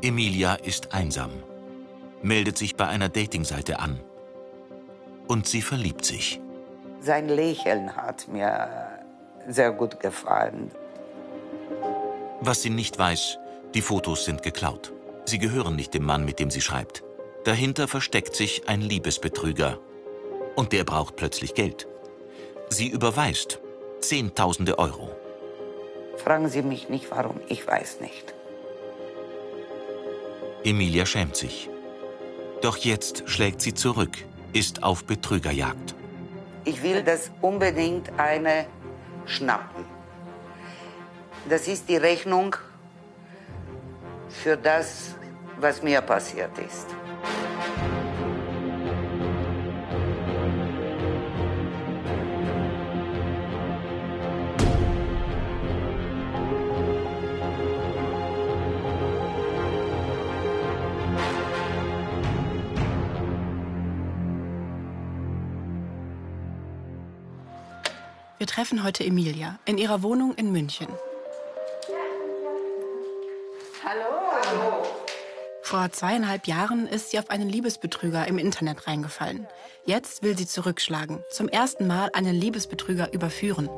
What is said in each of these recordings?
Emilia ist einsam, meldet sich bei einer Datingseite an und sie verliebt sich. Sein Lächeln hat mir sehr gut gefallen. Was sie nicht weiß, die Fotos sind geklaut. Sie gehören nicht dem Mann, mit dem sie schreibt. Dahinter versteckt sich ein Liebesbetrüger. Und der braucht plötzlich Geld. Sie überweist Zehntausende Euro. Fragen Sie mich nicht, warum, ich weiß nicht. Emilia schämt sich. Doch jetzt schlägt sie zurück, ist auf Betrügerjagd. Ich will das unbedingt eine schnappen. Das ist die Rechnung für das, was mir passiert ist. Wir treffen heute Emilia in ihrer Wohnung in München. Hallo. Vor zweieinhalb Jahren ist sie auf einen Liebesbetrüger im Internet reingefallen. Jetzt will sie zurückschlagen, zum ersten Mal einen Liebesbetrüger überführen.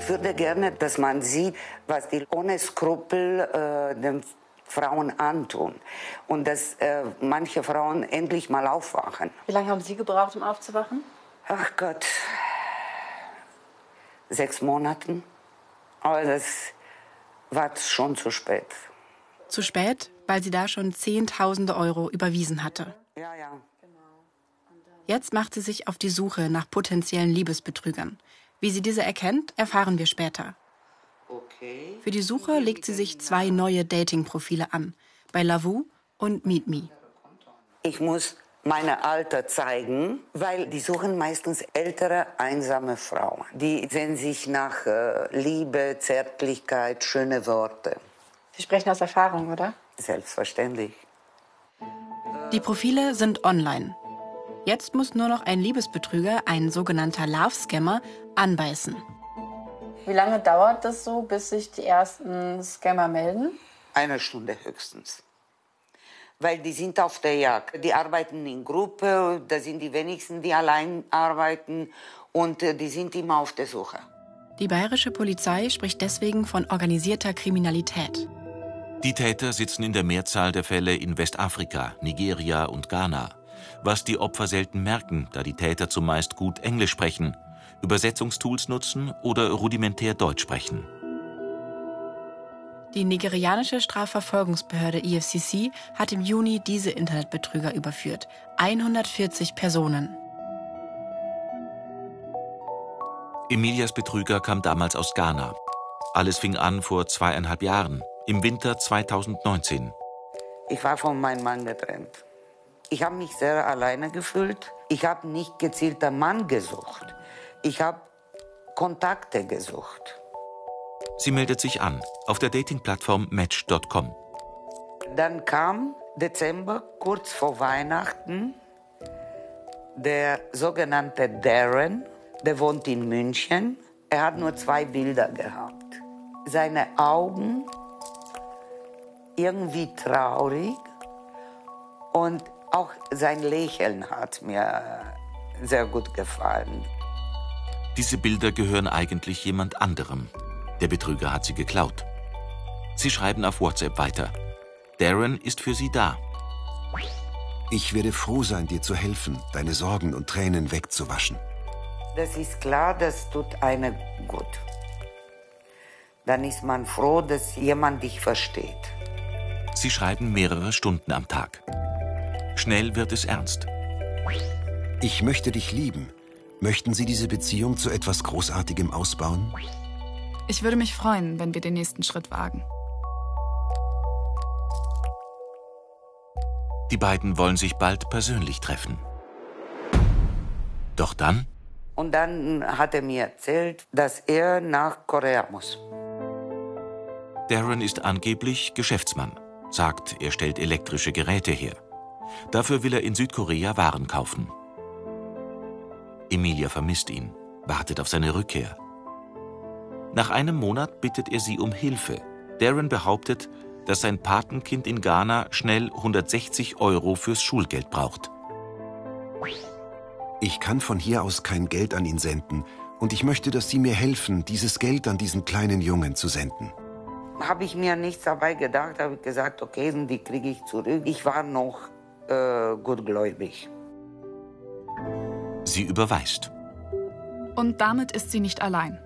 Ich würde gerne, dass man sieht, was die ohne Skrupel äh, den Frauen antun. Und dass äh, manche Frauen endlich mal aufwachen. Wie lange haben Sie gebraucht, um aufzuwachen? Ach Gott, sechs Monaten. Aber das war schon zu spät. Zu spät, weil sie da schon Zehntausende Euro überwiesen hatte. Ja, ja. Jetzt macht sie sich auf die Suche nach potenziellen Liebesbetrügern. Wie sie diese erkennt, erfahren wir später. Für die Suche legt sie sich zwei neue Dating-Profile an, bei Lavu und Meet Me. Ich muss meine Alter zeigen, weil die suchen meistens ältere, einsame Frauen. Die sehen sich nach äh, Liebe, Zärtlichkeit, schöne Worte. Sie sprechen aus Erfahrung, oder? Selbstverständlich. Die Profile sind online. Jetzt muss nur noch ein Liebesbetrüger, ein sogenannter Love-Scammer, anbeißen. Wie lange dauert das so, bis sich die ersten Scammer melden? Eine Stunde höchstens. Weil die sind auf der Jagd. Die arbeiten in Gruppe, da sind die wenigsten, die allein arbeiten und äh, die sind immer auf der Suche. Die bayerische Polizei spricht deswegen von organisierter Kriminalität. Die Täter sitzen in der Mehrzahl der Fälle in Westafrika, Nigeria und Ghana. Was die Opfer selten merken, da die Täter zumeist gut Englisch sprechen, Übersetzungstools nutzen oder rudimentär Deutsch sprechen. Die nigerianische Strafverfolgungsbehörde EFCC hat im Juni diese Internetbetrüger überführt. 140 Personen. Emilias Betrüger kam damals aus Ghana. Alles fing an vor zweieinhalb Jahren, im Winter 2019. Ich war von meinem Mann getrennt. Ich habe mich sehr alleine gefühlt. Ich habe nicht gezielt einen Mann gesucht. Ich habe Kontakte gesucht. Sie meldet sich an auf der Datingplattform Match.com. Dann kam Dezember, kurz vor Weihnachten, der sogenannte Darren, der wohnt in München. Er hat nur zwei Bilder gehabt. Seine Augen irgendwie traurig und auch sein Lächeln hat mir sehr gut gefallen. Diese Bilder gehören eigentlich jemand anderem. Der Betrüger hat sie geklaut. Sie schreiben auf WhatsApp weiter. Darren ist für sie da. Ich werde froh sein, dir zu helfen, deine Sorgen und Tränen wegzuwaschen. Das ist klar, das tut eine gut. Dann ist man froh, dass jemand dich versteht. Sie schreiben mehrere Stunden am Tag. Schnell wird es ernst. Ich möchte dich lieben. Möchten Sie diese Beziehung zu etwas Großartigem ausbauen? Ich würde mich freuen, wenn wir den nächsten Schritt wagen. Die beiden wollen sich bald persönlich treffen. Doch dann? Und dann hat er mir erzählt, dass er nach Korea muss. Darren ist angeblich Geschäftsmann, sagt, er stellt elektrische Geräte her. Dafür will er in Südkorea Waren kaufen. Emilia vermisst ihn, wartet auf seine Rückkehr. Nach einem Monat bittet er sie um Hilfe. Darren behauptet, dass sein Patenkind in Ghana schnell 160 Euro fürs Schulgeld braucht. Ich kann von hier aus kein Geld an ihn senden und ich möchte, dass Sie mir helfen, dieses Geld an diesen kleinen Jungen zu senden. Habe ich mir nichts dabei gedacht, habe ich gesagt, okay, die kriege ich zurück. Ich war noch äh, gutgläubig. Sie überweist. Und damit ist sie nicht allein.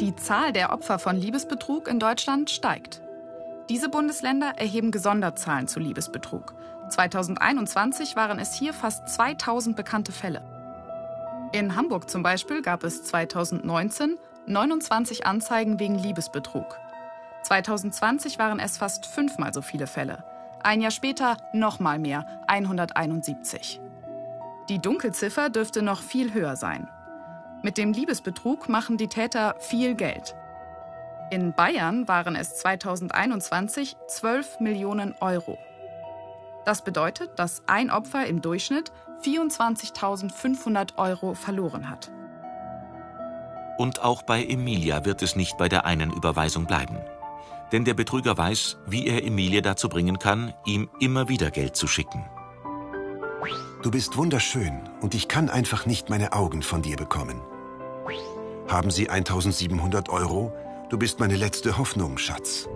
Die Zahl der Opfer von Liebesbetrug in Deutschland steigt. Diese Bundesländer erheben Gesonderzahlen zu Liebesbetrug. 2021 waren es hier fast 2000 bekannte Fälle. In Hamburg zum Beispiel gab es 2019 29 Anzeigen wegen Liebesbetrug. 2020 waren es fast fünfmal so viele Fälle. Ein Jahr später nochmal mehr, 171. Die Dunkelziffer dürfte noch viel höher sein. Mit dem Liebesbetrug machen die Täter viel Geld. In Bayern waren es 2021 12 Millionen Euro. Das bedeutet, dass ein Opfer im Durchschnitt 24.500 Euro verloren hat. Und auch bei Emilia wird es nicht bei der einen Überweisung bleiben. Denn der Betrüger weiß, wie er Emilia dazu bringen kann, ihm immer wieder Geld zu schicken. Du bist wunderschön und ich kann einfach nicht meine Augen von dir bekommen. Haben Sie 1700 Euro? Du bist meine letzte Hoffnung, Schatz.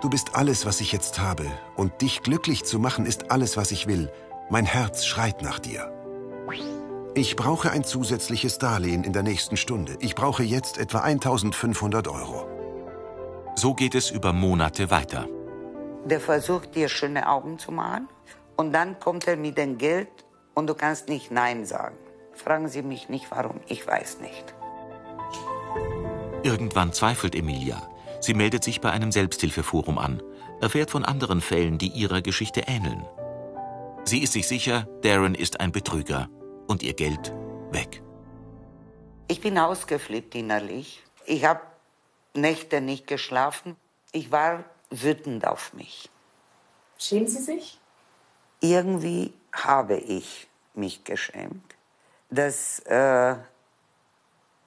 Du bist alles, was ich jetzt habe, und dich glücklich zu machen ist alles, was ich will. Mein Herz schreit nach dir. Ich brauche ein zusätzliches Darlehen in der nächsten Stunde. Ich brauche jetzt etwa 1500 Euro. So geht es über Monate weiter. Der versucht dir schöne Augen zu machen und dann kommt er mit dem Geld und du kannst nicht Nein sagen. Fragen Sie mich nicht, warum, ich weiß nicht. Irgendwann zweifelt Emilia. Sie meldet sich bei einem Selbsthilfeforum an, erfährt von anderen Fällen, die ihrer Geschichte ähneln. Sie ist sich sicher, Darren ist ein Betrüger und ihr Geld weg. Ich bin ausgeflippt innerlich. Ich habe Nächte nicht geschlafen. Ich war wütend auf mich. Schämen Sie sich? Irgendwie habe ich mich geschämt, dass äh,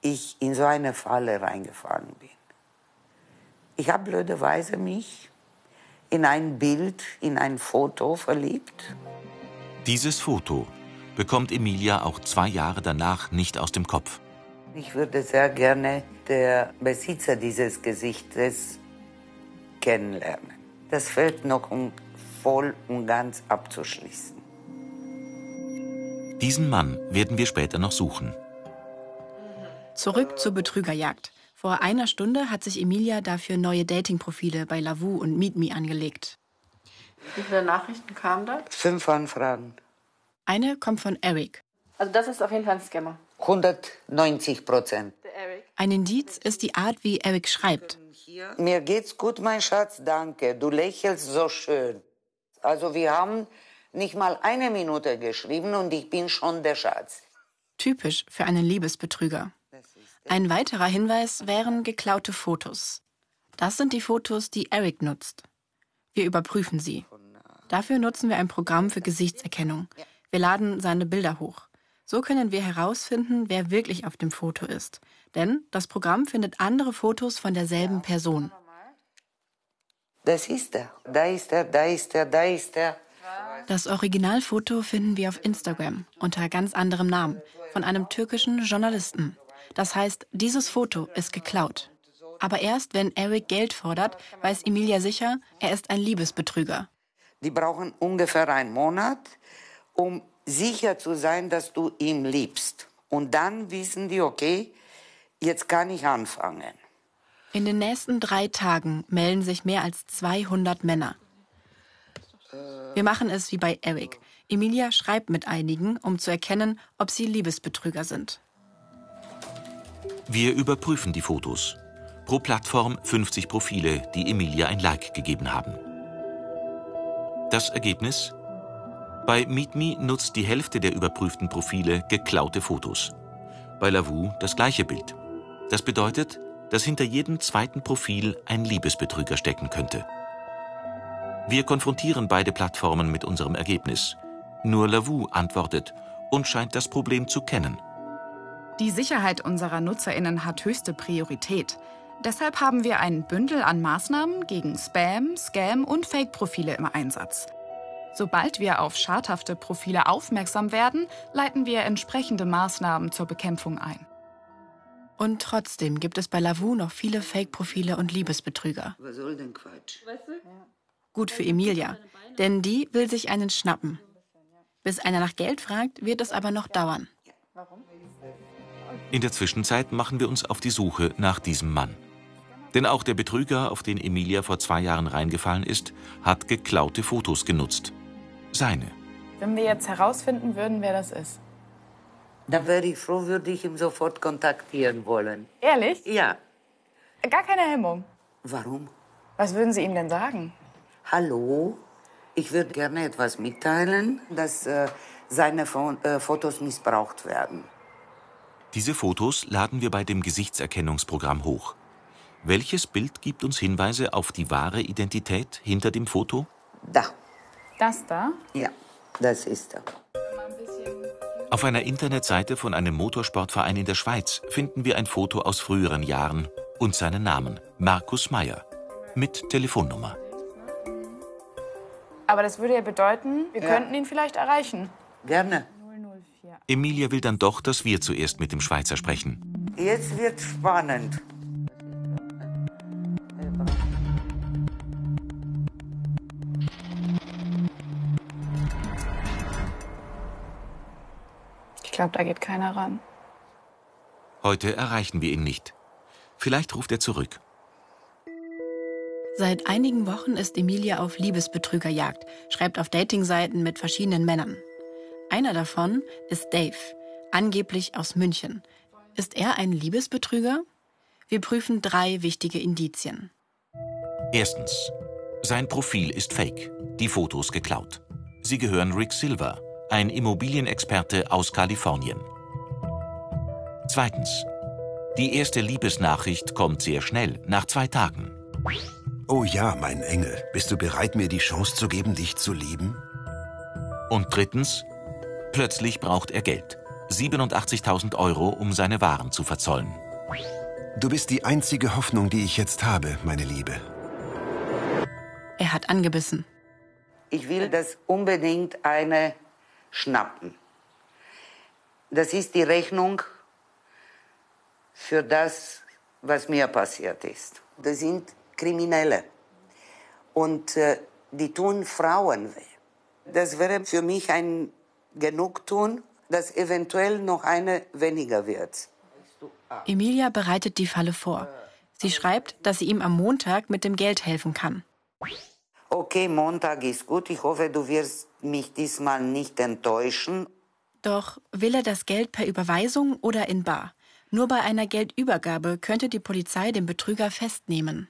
ich in so eine Falle reingefallen bin. Ich habe blöderweise mich in ein Bild, in ein Foto verliebt. Dieses Foto bekommt Emilia auch zwei Jahre danach nicht aus dem Kopf. Ich würde sehr gerne der Besitzer dieses Gesichtes kennenlernen. Das fällt noch, um voll und ganz abzuschließen. Diesen Mann werden wir später noch suchen. Zurück zur Betrügerjagd. Vor einer Stunde hat sich Emilia dafür neue Datingprofile bei Lavu und MeetMe angelegt. Wie viele Nachrichten kamen da? Fünf Anfragen. Eine kommt von Eric. Also das ist auf jeden Fall ein Scammer. 190 Prozent. Ein Indiz ist die Art, wie Eric schreibt. Mir geht's gut, mein Schatz, danke. Du lächelst so schön. Also wir haben nicht mal eine Minute geschrieben und ich bin schon der Schatz. Typisch für einen Liebesbetrüger. Ein weiterer Hinweis wären geklaute Fotos. Das sind die Fotos, die Eric nutzt. Wir überprüfen sie. Dafür nutzen wir ein Programm für Gesichtserkennung. Wir laden seine Bilder hoch. So können wir herausfinden, wer wirklich auf dem Foto ist. Denn das Programm findet andere Fotos von derselben Person. Das ist er. Da ist er, da ist er, da ist er. Das Originalfoto finden wir auf Instagram unter ganz anderem Namen von einem türkischen Journalisten. Das heißt, dieses Foto ist geklaut. Aber erst wenn Eric Geld fordert, weiß Emilia sicher, er ist ein Liebesbetrüger. Die brauchen ungefähr einen Monat, um sicher zu sein, dass du ihn liebst. Und dann wissen die, okay, jetzt kann ich anfangen. In den nächsten drei Tagen melden sich mehr als 200 Männer. Wir machen es wie bei Eric. Emilia schreibt mit einigen, um zu erkennen, ob sie Liebesbetrüger sind. Wir überprüfen die Fotos. Pro Plattform 50 Profile, die Emilia ein Like gegeben haben. Das Ergebnis? Bei MeetMe nutzt die Hälfte der überprüften Profile geklaute Fotos. Bei Lavu das gleiche Bild. Das bedeutet, dass hinter jedem zweiten Profil ein Liebesbetrüger stecken könnte. Wir konfrontieren beide Plattformen mit unserem Ergebnis. Nur Lavu antwortet und scheint das Problem zu kennen. Die Sicherheit unserer Nutzerinnen hat höchste Priorität. Deshalb haben wir ein Bündel an Maßnahmen gegen Spam, Scam und Fake-Profile im Einsatz. Sobald wir auf schadhafte Profile aufmerksam werden, leiten wir entsprechende Maßnahmen zur Bekämpfung ein. Und trotzdem gibt es bei Lavu noch viele Fake-Profile und Liebesbetrüger. Was soll denn Quatsch? Gut für Emilia, denn die will sich einen schnappen. Bis einer nach Geld fragt, wird es aber noch dauern. In der Zwischenzeit machen wir uns auf die Suche nach diesem Mann. Denn auch der Betrüger, auf den Emilia vor zwei Jahren reingefallen ist, hat geklaute Fotos genutzt. Seine. Wenn wir jetzt herausfinden würden, wer das ist. Da wäre ich froh, würde ich ihn sofort kontaktieren wollen. Ehrlich? Ja. Gar keine Hemmung. Warum? Was würden Sie ihm denn sagen? Hallo? Ich würde gerne etwas mitteilen, dass äh, seine Fo äh, Fotos missbraucht werden. Diese Fotos laden wir bei dem Gesichtserkennungsprogramm hoch. Welches Bild gibt uns Hinweise auf die wahre Identität hinter dem Foto? Da. Das da? Ja, das ist er. Auf einer Internetseite von einem Motorsportverein in der Schweiz finden wir ein Foto aus früheren Jahren und seinen Namen, Markus Meyer, mit Telefonnummer. Aber das würde ja bedeuten, wir Ja. könnten ihn vielleicht erreichen. Gerne. Emilia will dann doch, dass wir zuerst mit dem Schweizer sprechen. Jetzt wird spannend. Glaube, da geht keiner ran. Heute erreichen wir ihn nicht. Vielleicht ruft er zurück. Seit einigen Wochen ist Emilia auf Liebesbetrügerjagd, schreibt auf Datingseiten mit verschiedenen Männern. Einer davon ist Dave, angeblich aus München. Ist er ein Liebesbetrüger? Wir prüfen drei wichtige Indizien. Erstens. Sein Profil ist fake, die Fotos geklaut. Sie gehören Rick Silver, ein Immobilienexperte aus Kalifornien. Zweitens. Die erste Liebesnachricht kommt sehr schnell, nach zwei Tagen. Oh ja, mein Engel, bist du bereit, mir die Chance zu geben, dich zu lieben? Und drittens. Plötzlich braucht er Geld. 87.000 Euro, um seine Waren zu verzollen. Du bist die einzige Hoffnung, die ich jetzt habe, meine Liebe. Er hat angebissen. Ich will das unbedingt eine schnappen. Das ist die Rechnung für das, was mir passiert ist. Das sind Kriminelle. Und äh, die tun Frauen weh. Das wäre für mich ein Genugtun, dass eventuell noch eine weniger wird. Emilia bereitet die Falle vor. Sie schreibt, dass sie ihm am Montag mit dem Geld helfen kann. Okay, Montag ist gut. Ich hoffe, du wirst mich diesmal nicht enttäuschen. Doch will er das Geld per Überweisung oder in Bar? Nur bei einer Geldübergabe könnte die Polizei den Betrüger festnehmen.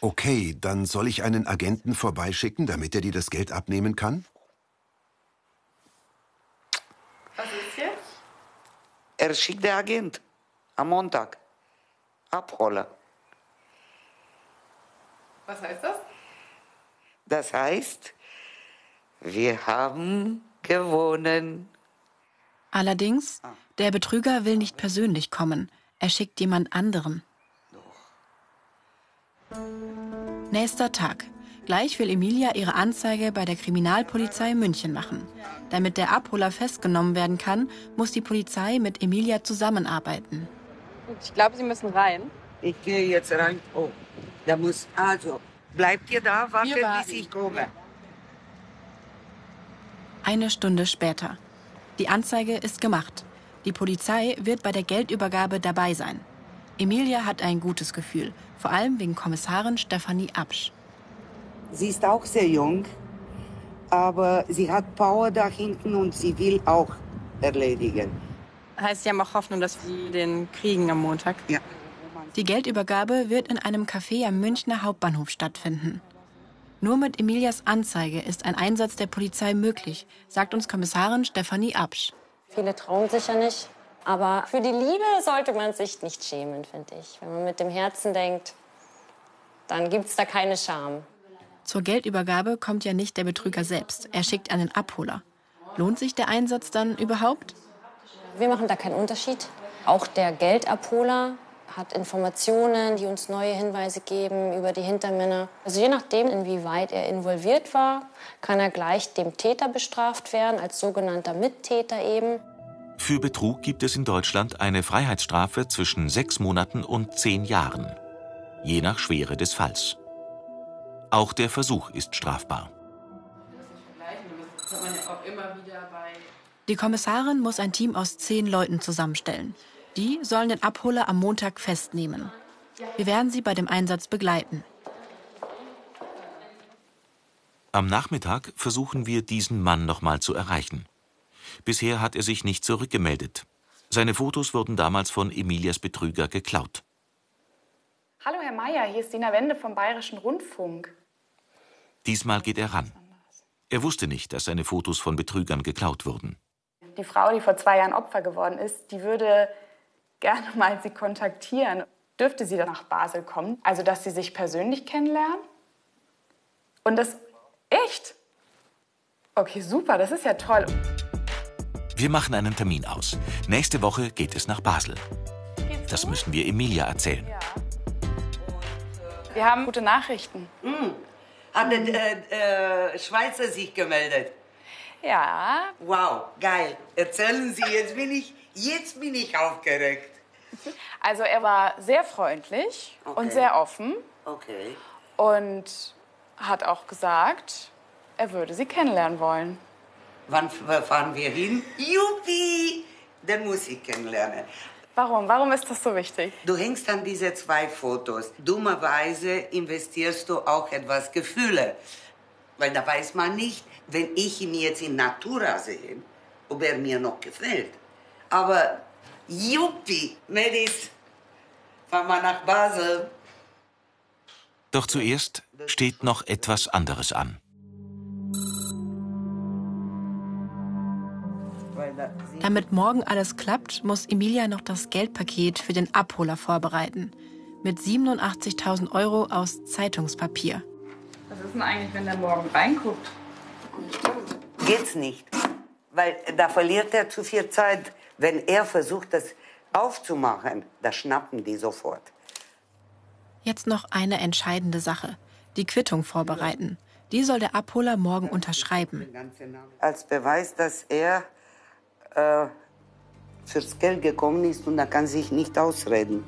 Okay, dann soll ich einen Agenten vorbeischicken, damit er dir das Geld abnehmen kann? Er schickt der Agent am Montag. Abholer. Was heißt das? Das heißt, wir haben gewonnen. Allerdings, der Betrüger will nicht persönlich kommen. Er schickt jemand anderen. Nächster Tag. Gleich will Emilia ihre Anzeige bei der Kriminalpolizei München machen. Damit der Abholer festgenommen werden kann, muss die Polizei mit Emilia zusammenarbeiten. Ich glaube, Sie müssen rein. Ich gehe jetzt rein. Oh, da muss. Also, bleibt ihr da, wartet, bis ich komme. Eine Stunde später. Die Anzeige ist gemacht. Die Polizei wird bei der Geldübergabe dabei sein. Emilia hat ein gutes Gefühl, vor allem wegen Kommissarin Stefanie Absch. Sie ist auch sehr jung, aber sie hat Power da hinten und sie will auch erledigen. Heißt, Sie haben auch Hoffnung, dass wir den kriegen am Montag? Ja. Die Geldübergabe wird in einem Café am Münchner Hauptbahnhof stattfinden. Nur mit Emilias Anzeige ist ein Einsatz der Polizei möglich, sagt uns Kommissarin Stefanie Absch. Viele trauen sich ja nicht. Aber für die Liebe sollte man sich nicht schämen, finde ich. Wenn man mit dem Herzen denkt, dann gibt es da keine Scham. Zur Geldübergabe kommt ja nicht der Betrüger selbst. Er schickt einen Abholer. Lohnt sich der Einsatz dann überhaupt? Wir machen da keinen Unterschied. Auch der Geldabholer hat Informationen, die uns neue Hinweise geben über die Hintermänner. Also je nachdem, inwieweit er involviert war, kann er gleich dem Täter bestraft werden, als sogenannter Mittäter eben. Für Betrug gibt es in Deutschland eine Freiheitsstrafe zwischen sechs Monaten und zehn Jahren, je nach Schwere des Falls. Auch der Versuch ist strafbar. Die Kommissarin muss ein Team aus zehn Leuten zusammenstellen. Die sollen den Abholer am Montag festnehmen. Wir werden sie bei dem Einsatz begleiten. Am Nachmittag versuchen wir, diesen Mann nochmal zu erreichen. Bisher hat er sich nicht zurückgemeldet. Seine Fotos wurden damals von Emilias Betrüger geklaut. Hallo Herr Meier, hier ist Dina Wende vom Bayerischen Rundfunk. Diesmal geht er ran. Er wusste nicht, dass seine Fotos von Betrügern geklaut wurden. Die Frau, die vor zwei Jahren Opfer geworden ist, die würde gerne mal Sie kontaktieren. Dürfte sie dann nach Basel kommen? Also, dass Sie sich persönlich kennenlernen? Und das echt? Okay, super, das ist ja toll. Wir machen einen Termin aus. Nächste Woche geht es nach Basel. Das müssen wir Emilia erzählen. Wir haben gute Nachrichten. Hm. Hat der äh, äh, Schweizer sich gemeldet? Ja. Wow, geil. Erzählen Sie, jetzt bin ich, jetzt bin ich aufgeregt. Also er war sehr freundlich Okay. und sehr offen Okay. und hat auch gesagt, er würde sie kennenlernen wollen. Wann fahren wir hin? Juppie! Den muss ich kennenlernen. Warum? Warum ist das so wichtig? Du hängst an diese zwei Fotos. Dummerweise investierst du auch etwas Gefühle. Weil da weiß man nicht, wenn ich ihn jetzt in Natura sehe, ob er mir noch gefällt. Aber Juppie, Mädels, fahren wir nach Basel. Doch zuerst steht noch etwas anderes an. Damit morgen alles klappt, muss Emilia noch das Geldpaket für den Abholer vorbereiten. Mit 87.000 Euro aus Zeitungspapier. Was ist denn eigentlich, wenn der morgen reinguckt? Geht's nicht. Weil da verliert er zu viel Zeit. Wenn er versucht, das aufzumachen, da schnappen die sofort. Jetzt noch eine entscheidende Sache. Die Quittung vorbereiten. Die soll der Abholer morgen unterschreiben. Als Beweis, dass er äh, fürs Geld gekommen ist und er kann sich nicht ausreden.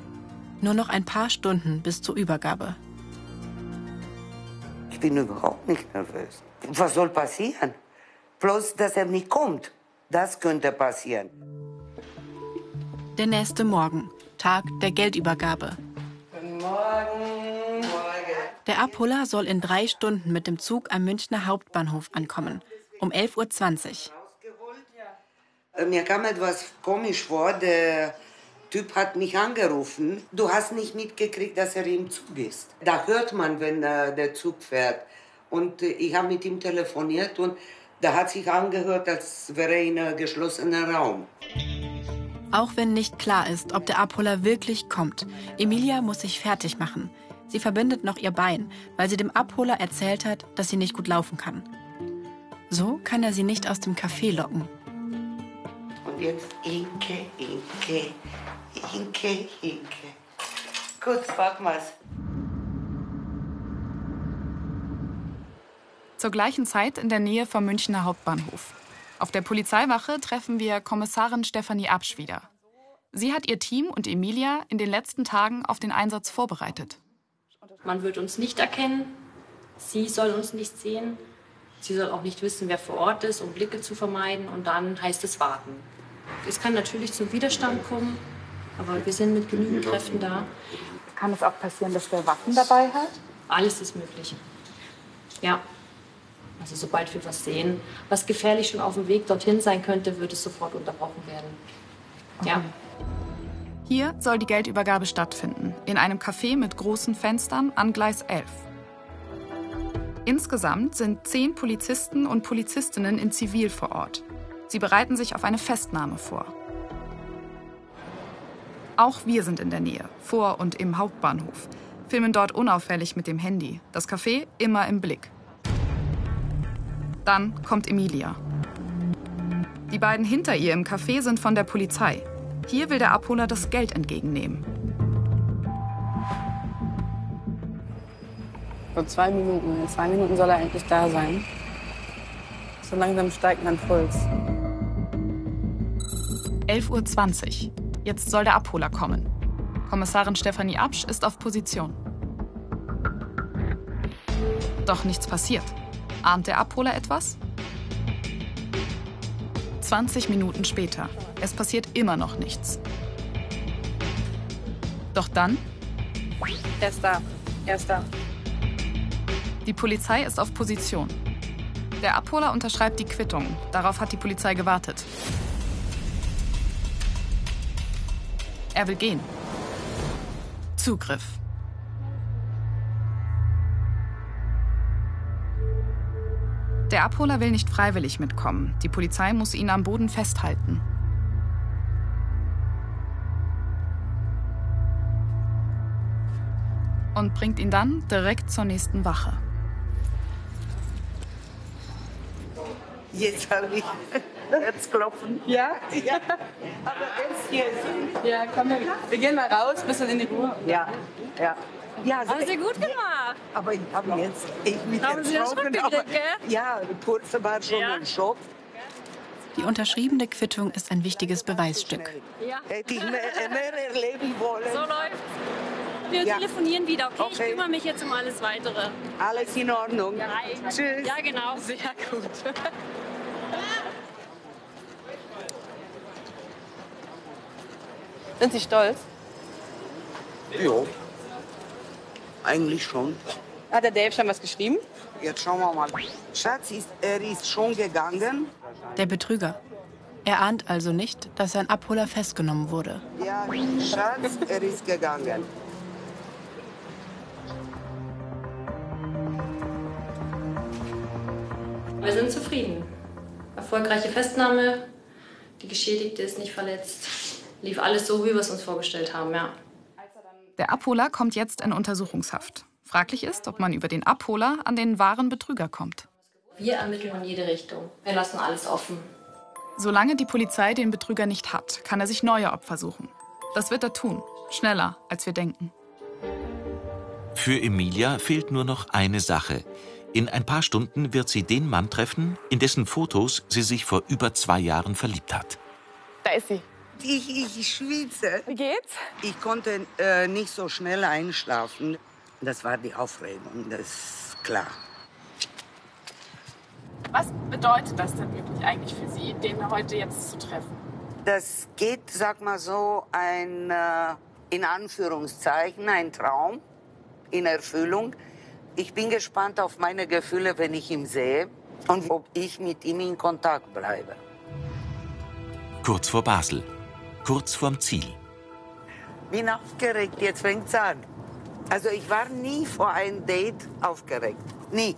Nur noch ein paar Stunden bis zur Übergabe. Ich bin überhaupt nicht nervös. Was soll passieren? Bloß, dass er nicht kommt. Das könnte passieren. Der nächste Morgen, Tag der Geldübergabe. Guten Morgen. Der Abholer soll in drei Stunden mit dem Zug am Münchner Hauptbahnhof ankommen. Um 11.20 Uhr. Äh, Mir kam etwas komisch vor. Der Typ hat mich angerufen. Du hast nicht mitgekriegt, dass er im Zug ist. Da hört man, wenn äh, der Zug fährt. Und äh, ich habe mit ihm telefoniert und da hat sich angehört, als wäre er in einem geschlossenen Raum. Auch wenn nicht klar ist, ob der Abholer wirklich kommt, Emilia muss sich fertig machen. Sie verbindet noch ihr Bein, weil sie dem Abholer erzählt hat, dass sie nicht gut laufen kann. So kann er sie nicht aus dem Café locken. Und jetzt Inke, Inke, Inke, Inke. Gut, frag mal's. Zur gleichen Zeit in der Nähe vom Münchner Hauptbahnhof. Auf der Polizeiwache treffen wir Kommissarin Stefanie Absch wieder. Sie hat ihr Team und Emilia in den letzten Tagen auf den Einsatz vorbereitet. Man wird uns nicht erkennen. Sie soll uns nicht sehen. Sie soll auch nicht wissen, wer vor Ort ist, um Blicke zu vermeiden. Und dann heißt es warten. Es kann natürlich zum Widerstand kommen, aber wir sind mit genügend Kräften da. Kann es auch passieren, dass der Waffen dabei hat? Alles ist möglich. Ja. Also sobald wir was sehen, was gefährlich schon auf dem Weg dorthin sein könnte, wird es sofort unterbrochen werden. Ja. Hier soll die Geldübergabe stattfinden, in einem Café mit großen Fenstern an Gleis 11. Insgesamt sind zehn Polizisten und Polizistinnen in Zivil vor Ort. Sie bereiten sich auf eine Festnahme vor. Auch wir sind in der Nähe, vor und im Hauptbahnhof, filmen dort unauffällig mit dem Handy, das Café immer im Blick. Dann kommt Emilia. Die beiden hinter ihr im Café sind von der Polizei. Hier will der Abholer das Geld entgegennehmen. Vor zwei Minuten. In zwei Minuten soll er endlich da sein. So langsam steigt mein Puls. 11.20 Uhr. Jetzt soll der Abholer kommen. Kommissarin Stefanie Absch ist auf Position. Doch nichts passiert. Ahnt der Abholer etwas? 20 Minuten später. Es passiert immer noch nichts. Doch dann. Er ist da. Er ist da. Die Polizei ist auf Position. Der Abholer unterschreibt die Quittung. Darauf hat die Polizei gewartet. Er will gehen. Zugriff. Der Abholer will nicht freiwillig mitkommen. Die Polizei muss ihn am Boden festhalten. Und bringt ihn dann direkt zur nächsten Wache. Jetzt habe ich Herzklopfen. Ja? Ja. Aber jetzt hier. Ja, komm, wir, wir gehen mal raus, bisschen in die Ruhe. Ja, ja. Ja, Haben Sie gut gemacht. Aber ich habe jetzt ich mich Haben Sie das Schock aber-? Ja, kurz war schon Ja. ein Schock. Die unterschriebene Quittung ist ein wichtiges Beweisstück. Ja. Hätte ich mehr, mehr erleben wollen. So läuft's. Wir Ja. telefonieren wieder, okay? Ich Okay. kümmere mich jetzt um alles Weitere. Alles in Ordnung. Hi. Tschüss. Ja, genau. Sehr gut. Sind Sie stolz? Ja. Eigentlich schon. Hat der Dave schon was geschrieben? Jetzt schauen wir mal. Schatz, ist, er ist schon gegangen. Der Betrüger. Er ahnt also nicht, dass sein Abholer festgenommen wurde. Ja, Schatz, er ist gegangen. Wir sind zufrieden. Erfolgreiche Festnahme. Die Geschädigte ist nicht verletzt. Lief alles so, wie wir es uns vorgestellt haben, ja. Der Abholer kommt jetzt in Untersuchungshaft. Fraglich ist, ob man über den Abholer an den wahren Betrüger kommt. Wir ermitteln in jede Richtung. Wir lassen alles offen. Solange die Polizei den Betrüger nicht hat, kann er sich neue Opfer suchen. Das wird er tun. Schneller, als wir denken. Für Emilia fehlt nur noch eine Sache. In ein paar Stunden wird sie den Mann treffen, in dessen Fotos sie sich vor über zwei Jahren verliebt hat. Da ist sie. Ich, ich schwitze. Wie geht's? Ich konnte äh, nicht so schnell einschlafen. Das war die Aufregung, das ist klar. Was bedeutet das denn wirklich eigentlich für Sie, den heute jetzt zu treffen? Das geht, sag mal so, ein, äh, in Anführungszeichen, ein Traum in Erfüllung. Ich bin gespannt auf meine Gefühle, wenn ich ihn sehe und ob ich mit ihm in Kontakt bleibe. Kurz vor Basel. Kurz vorm Ziel. Bin aufgeregt, jetzt fängt's an. Also ich war nie vor einem Date aufgeregt. Nie.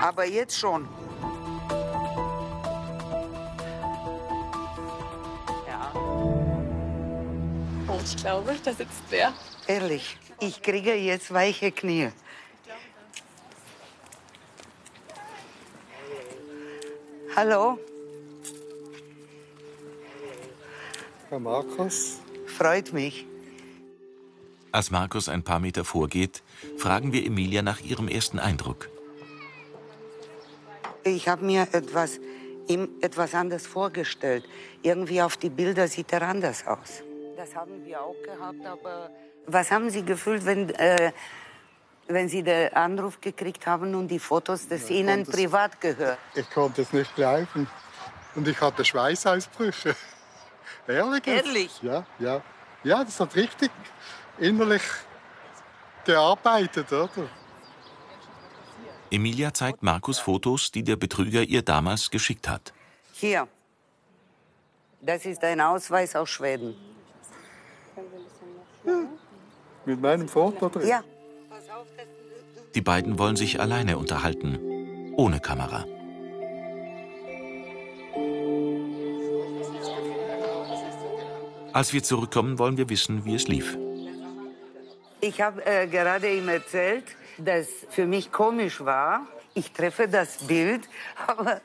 Aber jetzt schon. Oh, ich glaube, da sitzt wer. Ehrlich, ich kriege jetzt weiche Knie. Hallo, Herr Markus, freut mich. Als Markus ein paar Meter vorgeht, fragen wir Emilia nach ihrem ersten Eindruck. Ich habe mir etwas, ihm etwas anders vorgestellt. Irgendwie auf die Bilder sieht er anders aus. Das haben wir auch gehabt, aber was haben Sie gefühlt, wenn, äh, wenn Sie den Anruf gekriegt haben und die Fotos, das Ihnen konnte es- privat gehört? ich konnte es nicht glauben. Und ich hatte Schweißausbrüche. Ehrlich? Ehrlich? Ja, ja. Ja, das hat richtig innerlich gearbeitet, oder? Emilia zeigt Markus Fotos, die der Betrüger ihr damals geschickt hat. Hier, das ist ein Ausweis aus Schweden. Mit meinem Foto drin. Ja, Die beiden wollen sich alleine unterhalten, ohne Kamera. Als wir zurückkommen, wollen wir wissen, wie es lief. ich habe äh, gerade ihm erzählt, dass für mich komisch war. Ich treffe das Bild, aber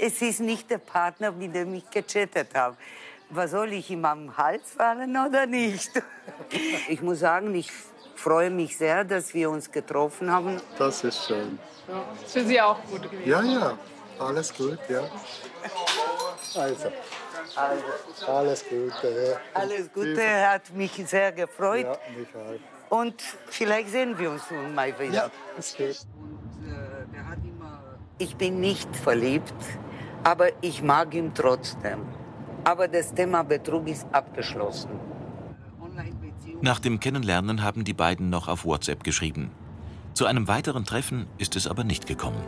Es ist nicht der Partner, mit dem ich gechattet habe. Was soll ich ihm am Hals fallen oder nicht? Ich muss sagen, ich freue mich sehr, dass wir uns getroffen haben. Das ist schön. Ist für Sie auch gut gewesen? Ja, ja, alles gut, ja. Also, alles Gute. Alles Gute, hat mich sehr gefreut. Ja, mich auch. Und vielleicht sehen wir uns nun mal wieder. Ja, ist gut. Ich bin nicht verliebt, aber ich mag ihn trotzdem. Aber das Thema Betrug ist abgeschlossen. Nach dem Kennenlernen haben die beiden noch auf WhatsApp geschrieben. Zu einem weiteren Treffen ist es aber nicht gekommen.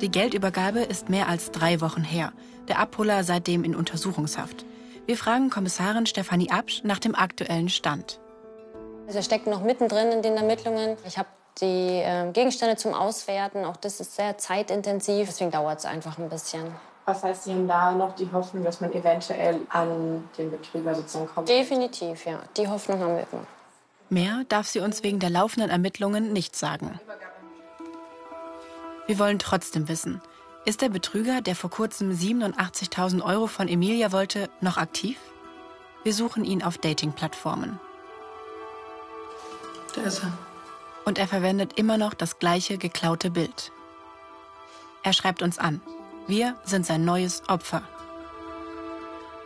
Die Geldübergabe ist mehr als drei Wochen her. Der Abholer seitdem in Untersuchungshaft. Wir fragen Kommissarin Stefanie Absch nach dem aktuellen Stand. Also er steckt noch mittendrin in den Ermittlungen. Ich habe die äh, Gegenstände zum Auswerten. Auch das ist sehr zeitintensiv. Deswegen dauert es einfach ein bisschen. Was heißt, Sie haben da noch die Hoffnung, dass man eventuell an den Betrüger sozusagen kommt? Definitiv, ja. Die Hoffnung haben wir immer. Mehr darf sie uns wegen der laufenden Ermittlungen nicht sagen. Wir wollen trotzdem wissen, ist der Betrüger, der vor kurzem 87.000 Euro von Emilia wollte, noch aktiv? Wir suchen ihn auf Dating-Plattformen. Da ist er. Und er verwendet immer noch das gleiche geklaute Bild. Er schreibt uns an. Wir sind sein neues Opfer.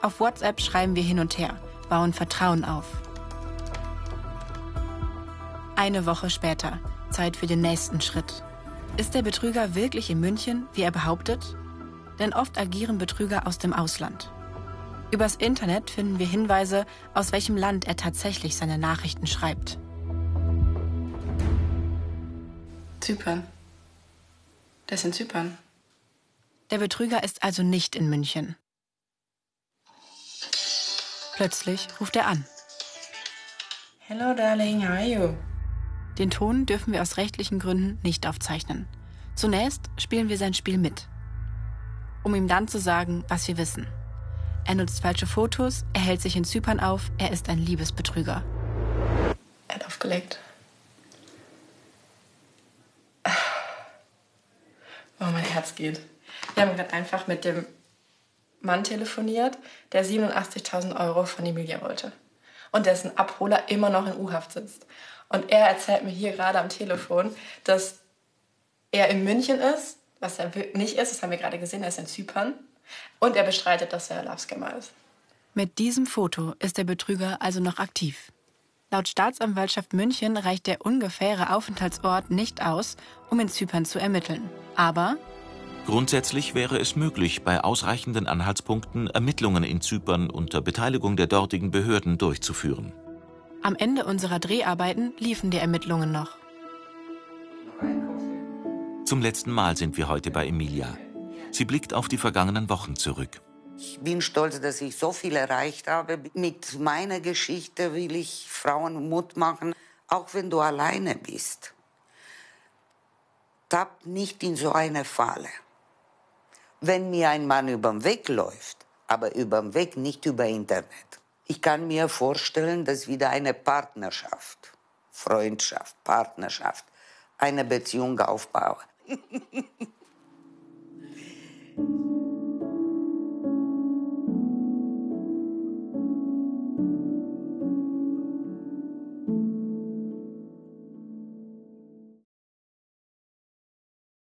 Auf WhatsApp schreiben wir hin und her, bauen Vertrauen auf. Eine Woche später, Zeit für den nächsten Schritt. Ist der Betrüger wirklich in München, wie er behauptet? Denn oft agieren Betrüger aus dem Ausland. Übers Internet finden wir Hinweise, aus welchem Land er tatsächlich seine Nachrichten schreibt. Zypern. Der ist in Zypern. Der Betrüger ist also nicht in München. Plötzlich ruft er an. Hello, darling, how are you? Den Ton dürfen wir aus rechtlichen Gründen nicht aufzeichnen. Zunächst spielen wir sein Spiel mit, um ihm dann zu sagen, was wir wissen. Er nutzt falsche Fotos, er hält sich in Zypern auf, er ist ein Liebesbetrüger. Er hat aufgelegt. Oh, mein Herz geht. Wir haben gerade einfach mit dem Mann telefoniert, der 87.000 Euro von Emilia wollte. Und dessen Abholer immer noch in U-Haft sitzt. Und er erzählt mir hier gerade am Telefon, dass er in München ist, was er nicht ist, das haben wir gerade gesehen, er ist in Zypern. Und er bestreitet, dass er Love Scammer ist. Mit diesem Foto ist der Betrüger also noch aktiv. Laut Staatsanwaltschaft München reicht der ungefähre Aufenthaltsort nicht aus, um in Zypern zu ermitteln. Aber Grundsätzlich wäre es möglich, bei ausreichenden Anhaltspunkten Ermittlungen in Zypern unter Beteiligung der dortigen Behörden durchzuführen. Am Ende unserer Dreharbeiten liefen die Ermittlungen noch. Zum letzten Mal sind wir heute bei Emilia. Sie blickt auf die vergangenen Wochen zurück. Ich bin stolz, dass ich so viel erreicht habe. Mit meiner Geschichte will ich Frauen Mut machen, auch wenn du alleine bist. Tapp nicht in so eine Falle. Wenn mir ein Mann überm Weg läuft, aber überm Weg nicht über Internet. Ich kann mir vorstellen, dass wieder eine Partnerschaft, Freundschaft, Partnerschaft, eine Beziehung aufbaue.